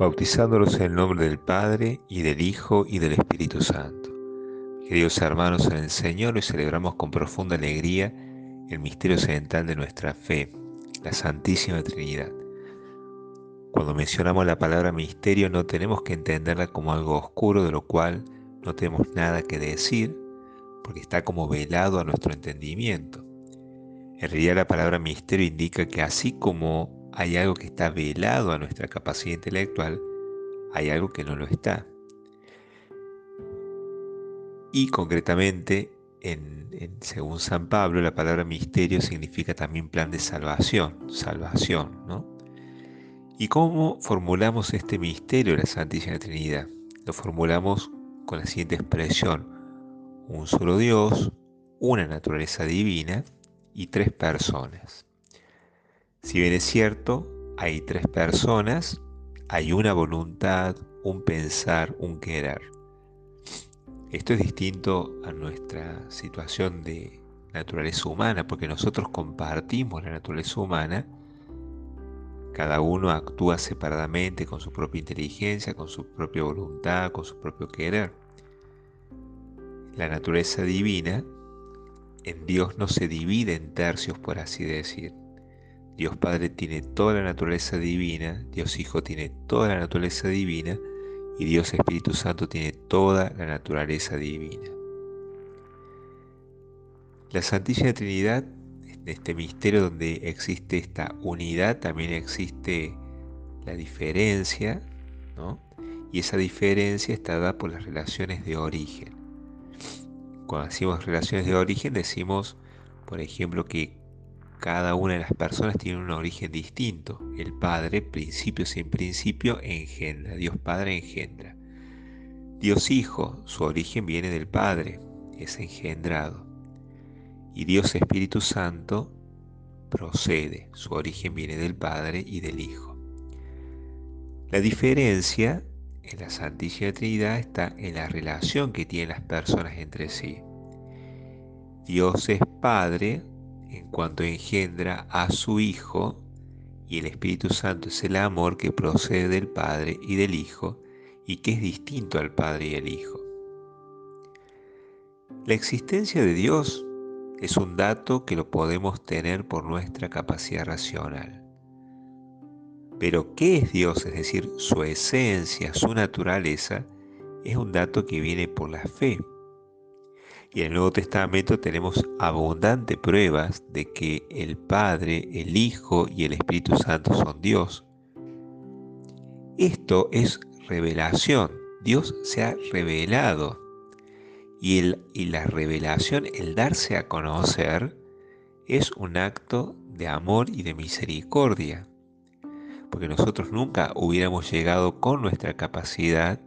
bautizándolos en el nombre del Padre y del Hijo y del Espíritu Santo. Queridos hermanos en el Señor, hoy celebramos con profunda alegría el misterio central de nuestra fe, la Santísima Trinidad. Cuando mencionamos la palabra misterio no tenemos que entenderla como algo oscuro de lo cual no tenemos nada que decir, porque está como velado a nuestro entendimiento. En realidad la palabra misterio indica que así como hay algo que está velado a nuestra capacidad intelectual, hay algo que no lo está. Y concretamente, en, según San Pablo, la palabra misterio significa también plan de salvación, salvación, ¿no? ¿Y cómo formulamos este misterio de la Santísima Trinidad? Lo formulamos con la siguiente expresión, un solo Dios, una naturaleza divina y tres personas. Si bien es cierto, hay tres personas, hay una voluntad, un pensar, un querer. Esto es distinto a nuestra situación de naturaleza humana, porque nosotros compartimos la naturaleza humana, cada uno actúa separadamente con su propia inteligencia, con su propia voluntad, con su propio querer. La naturaleza divina en Dios no se divide en tercios, por así decir. Dios Padre tiene toda la naturaleza divina, Dios Hijo tiene toda la naturaleza divina y Dios Espíritu Santo tiene toda la naturaleza divina. La Santísima Trinidad, en este misterio donde existe esta unidad, también existe la diferencia, ¿no? y esa diferencia está dada por las relaciones de origen. Cuando decimos relaciones de origen, decimos, por ejemplo, que cada una de las personas tiene un origen distinto. El Padre, principio sin principio, engendra. Dios Padre engendra. Dios Hijo, su origen viene del Padre, es engendrado. Y Dios Espíritu Santo procede, su origen viene del Padre y del Hijo. La diferencia en la Santísima Trinidad está en la relación que tienen las personas entre sí. Dios es Padre, en cuanto engendra a su Hijo, y el Espíritu Santo es el amor que procede del Padre y del Hijo, y que es distinto al Padre y al Hijo. La existencia de Dios es un dato que lo podemos tener por nuestra capacidad racional. Pero ¿qué es Dios? Es decir, su esencia, su naturaleza, es un dato que viene por la fe. Y en el Nuevo Testamento tenemos abundantes pruebas de que el Padre, el Hijo y el Espíritu Santo son Dios. Esto es revelación. Dios se ha revelado. Y, el, y la revelación, el darse a conocer, es un acto de amor y de misericordia. Porque nosotros nunca hubiéramos llegado con nuestra capacidad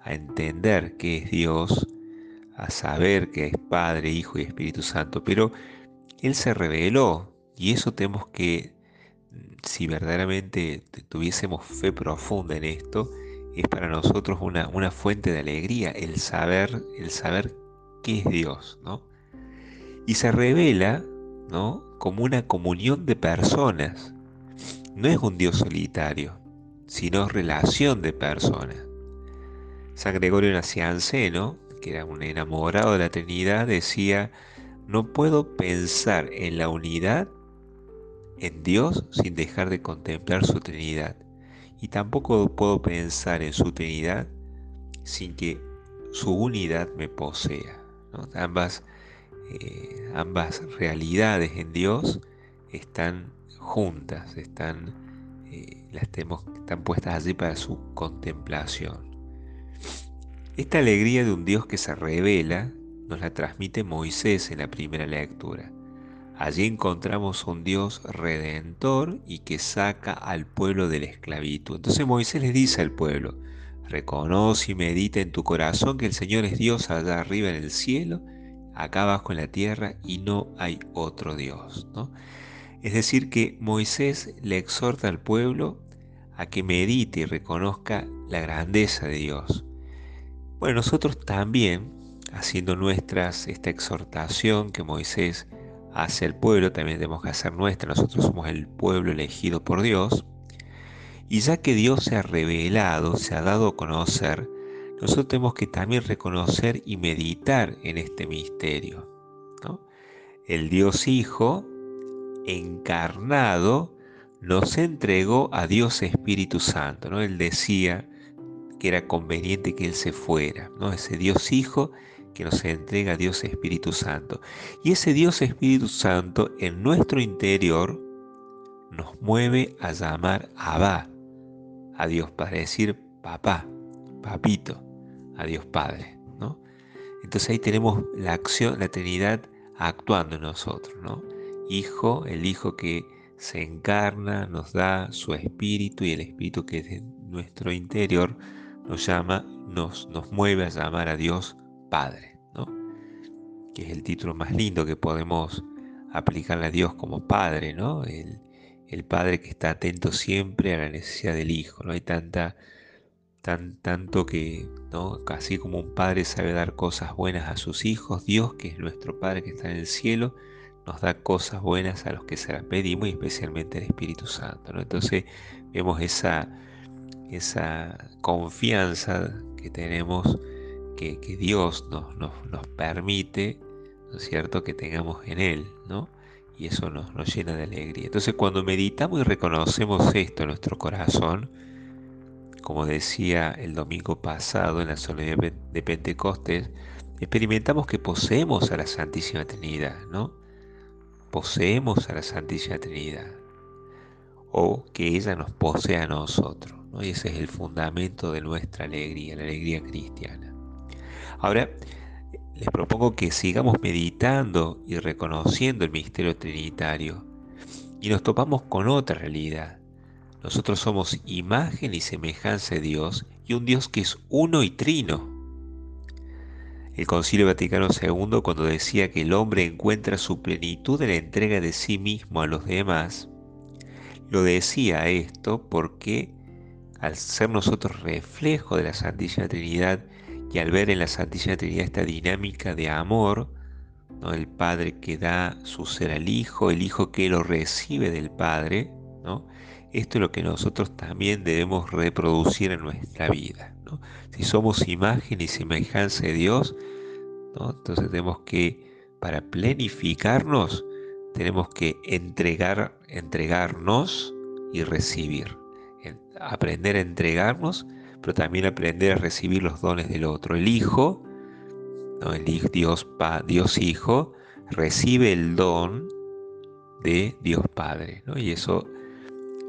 a entender qué es Dios, a saber que es Padre, Hijo y Espíritu Santo, pero Él se reveló y eso tenemos que, si verdaderamente tuviésemos fe profunda en esto, es para nosotros una, una fuente de alegría, el saber, el saber qué es Dios, ¿no? Y se revela, ¿no? Como una comunión de personas. No es un Dios solitario, sino relación de personas. San Gregorio Nacianceno, que era un enamorado de la Trinidad, decía, no puedo pensar en la unidad en Dios sin dejar de contemplar su Trinidad. Y tampoco puedo pensar en su Trinidad sin que su unidad me posea. Ambas, eh, ambas realidades en Dios están juntas, están, eh, las tenemos, están puestas allí para su contemplación. Esta alegría de un Dios que se revela nos la transmite Moisés en la primera lectura. Allí encontramos un Dios redentor y que saca al pueblo de la esclavitud. Entonces Moisés le dice al pueblo, reconoce y medita en tu corazón que el Señor es Dios allá arriba en el cielo, acá abajo en la tierra y no hay otro Dios. Es decir, que Moisés le exhorta al pueblo a que medite y reconozca la grandeza de Dios bueno, nosotros también, haciendo nuestras esta exhortación que Moisés hace al pueblo, también tenemos que hacer nuestra. Nosotros somos el pueblo elegido por Dios. Y ya que Dios se ha revelado, se ha dado a conocer, nosotros tenemos que también reconocer y meditar en este misterio. El Dios Hijo encarnado nos entregó a Dios Espíritu Santo. ¿no? Él decía que era conveniente que Él se fuera. ¿no? Ese Dios Hijo que nos entrega a Dios Espíritu Santo. Y ese Dios Espíritu Santo en nuestro interior nos mueve a llamar Abba, a Dios para decir papá, papito, a Dios Padre. ¿no? Entonces ahí tenemos la acción, la Trinidad actuando en nosotros. ¿no? Hijo, el Hijo que se encarna, nos da su espíritu y el espíritu que es de nuestro interior nos llama, nos, nos mueve a llamar a Dios Padre, ¿no? que es el título más lindo que podemos aplicarle a Dios como Padre, ¿no? El, el Padre que está atento siempre a la necesidad del Hijo. No hay tanta, tan, tanto que, ¿no? Así como un Padre sabe dar cosas buenas a sus hijos, Dios, que es nuestro Padre que está en el cielo, nos da cosas buenas a los que se las pedimos y especialmente el Espíritu Santo. ¿no? Entonces vemos esa, esa confianza que tenemos que, Dios nos, nos, permite, ¿no es cierto?, que tengamos en Él, ¿no? Y eso nos, nos llena de alegría. Entonces cuando meditamos y reconocemos esto en nuestro corazón, como decía el domingo pasado en la solemnidad de Pentecostés, experimentamos que poseemos a la Santísima Trinidad, ¿no? Poseemos a la Santísima Trinidad o que ella nos posee a nosotros. Y ese es el fundamento de nuestra alegría, la alegría cristiana. Ahora, les propongo que sigamos meditando y reconociendo el misterio trinitario y nos topamos con otra realidad. Nosotros somos imagen y semejanza de Dios y un Dios que es uno y trino. El Concilio Vaticano II, cuando decía que el hombre encuentra su plenitud en la entrega de sí mismo a los demás, lo decía esto porque al ser nosotros reflejo de la Santísima Trinidad y al ver en la Santísima Trinidad esta dinámica de amor, el Padre que da su ser al Hijo, el Hijo que lo recibe del Padre, esto es lo que nosotros también debemos reproducir en nuestra vida. Si somos imagen y semejanza de Dios, entonces tenemos que, para planificarnos, tenemos que entregar, entregarnos y recibir. Aprender a entregarnos, pero también aprender a recibir los dones del otro. El Hijo, el Dios, Hijo, recibe el don de Dios Padre, Y eso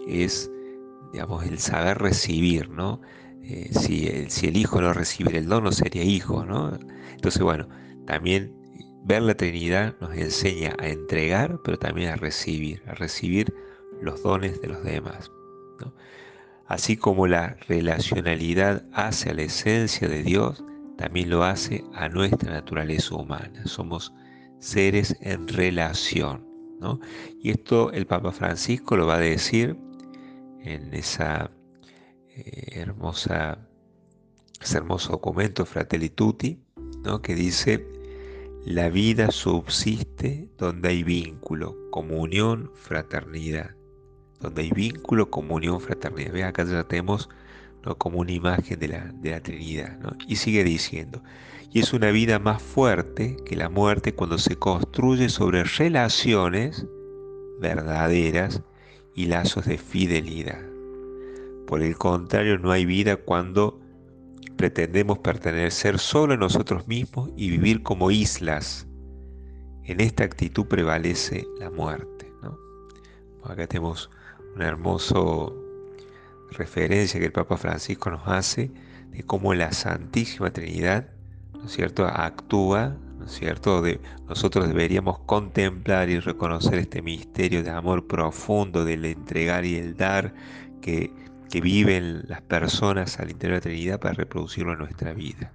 es, digamos, el saber recibir, ¿no? Eh, si, el, hijo no recibe el don, no sería hijo, ¿no? Entonces, bueno, también ver la Trinidad nos enseña a entregar, pero también a recibir, a recibir los dones de los demás. Así como la relacionalidad hace a la esencia de Dios, también lo hace a nuestra naturaleza humana. Somos seres en relación. Y esto el Papa Francisco lo va a decir en esa eh, hermosa, ese hermoso documento Fratelli Tutti, ¿no? que dice, la vida subsiste donde hay vínculo, comunión, fraternidad. Donde hay vínculo, comunión, fraternidad. Ve acá ya tenemos ¿no? como una imagen de la, de la Trinidad. Y sigue diciendo, y es una vida más fuerte que la muerte cuando se construye sobre relaciones verdaderas y lazos de fidelidad. Por el contrario, no hay vida cuando pretendemos pertenecer solo a nosotros mismos y vivir como islas. En esta actitud prevalece la muerte. Acá tenemos una hermosa referencia que el Papa Francisco nos hace de cómo la Santísima Trinidad ¿no es cierto? actúa, ¿no es cierto? De, nosotros deberíamos contemplar y reconocer este misterio de amor profundo del entregar y el dar que que viven las personas al interior de la Trinidad para reproducirlo en nuestra vida.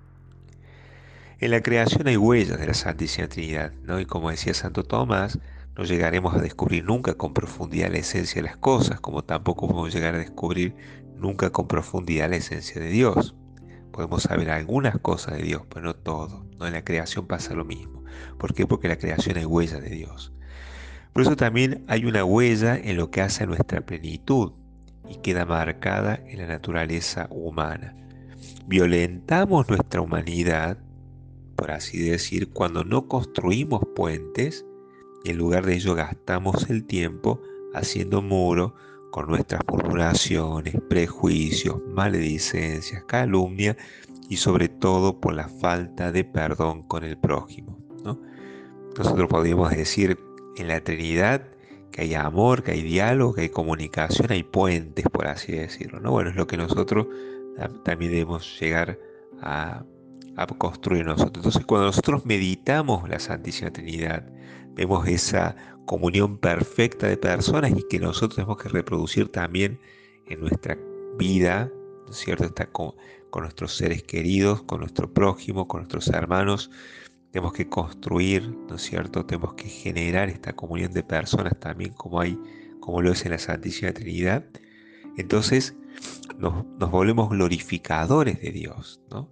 En la creación hay huellas de la Santísima Trinidad, ¿no? y como decía Santo Tomás, no llegaremos a descubrir nunca con profundidad la esencia de las cosas, como tampoco podemos llegar a descubrir nunca con profundidad la esencia de Dios. Podemos saber algunas cosas de Dios, pero no todo. ¿no? En la creación pasa lo mismo. ¿Por qué? Porque la creación hay huellas de Dios. Por eso también hay una huella en lo que hace a nuestra plenitud, y queda marcada en la naturaleza humana. Violentamos nuestra humanidad, por así decir, cuando no construimos puentes en lugar de ello gastamos el tiempo haciendo muro con nuestras murmuraciones, prejuicios, maledicencias, calumnia y sobre todo por la falta de perdón con el prójimo. Nosotros podríamos decir en la Trinidad que hay amor, que hay diálogo, que hay comunicación, hay puentes, por así decirlo. ¿no? Bueno, es lo que nosotros también debemos llegar a, a construir nosotros. Entonces, cuando nosotros meditamos la Santísima Trinidad, vemos esa comunión perfecta de personas y que nosotros tenemos que reproducir también en nuestra vida, ¿no es cierto? Está con, nuestros seres queridos, con nuestro prójimo, con nuestros hermanos. Tenemos que construir, ¿no es cierto? Tenemos que generar esta comunión de personas también como hay, como lo es en la Santísima Trinidad. Entonces nos volvemos glorificadores de Dios, ¿no?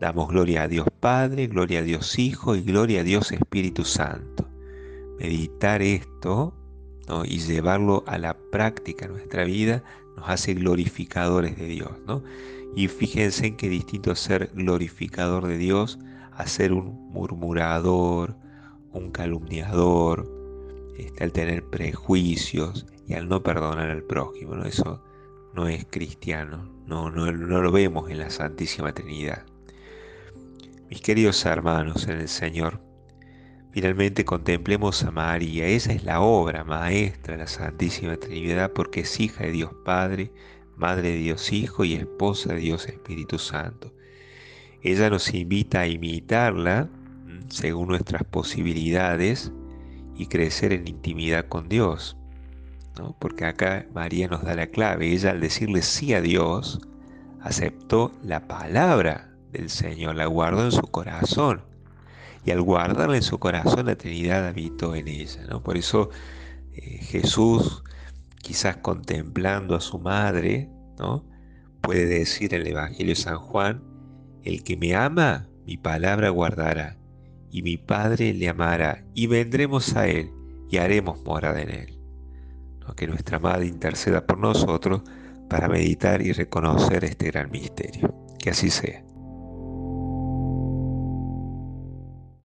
Damos gloria a Dios Padre, gloria a Dios Hijo y gloria a Dios Espíritu Santo meditar esto y llevarlo a la práctica en nuestra vida nos hace glorificadores de Dios. ¿no? Y fíjense en qué distinto ser glorificador de Dios a ser un murmurador, un calumniador, este, al tener prejuicios y al no perdonar al prójimo. ¿no? Eso no es cristiano, no, no, no lo vemos en la Santísima Trinidad. Mis queridos hermanos en el Señor, Finalmente contemplemos a María, esa es la obra maestra de la Santísima Trinidad porque es hija de Dios Padre, Madre de Dios Hijo y esposa de Dios Espíritu Santo. Ella nos invita a imitarla según nuestras posibilidades y crecer en intimidad con Dios. Porque acá María nos da la clave. Ella al decirle sí a Dios, aceptó la palabra del Señor, la guardó en su corazón y al guardarla en su corazón la Trinidad habitó en ella. ¿no? Por eso eh, Jesús, quizás contemplando a su madre, ¿no? puede decir en el Evangelio de San Juan, el que me ama, mi palabra guardará, y mi Padre le amará, y vendremos a él, y haremos morada en él. Que nuestra Madre interceda por nosotros para meditar y reconocer este gran misterio. Que así sea.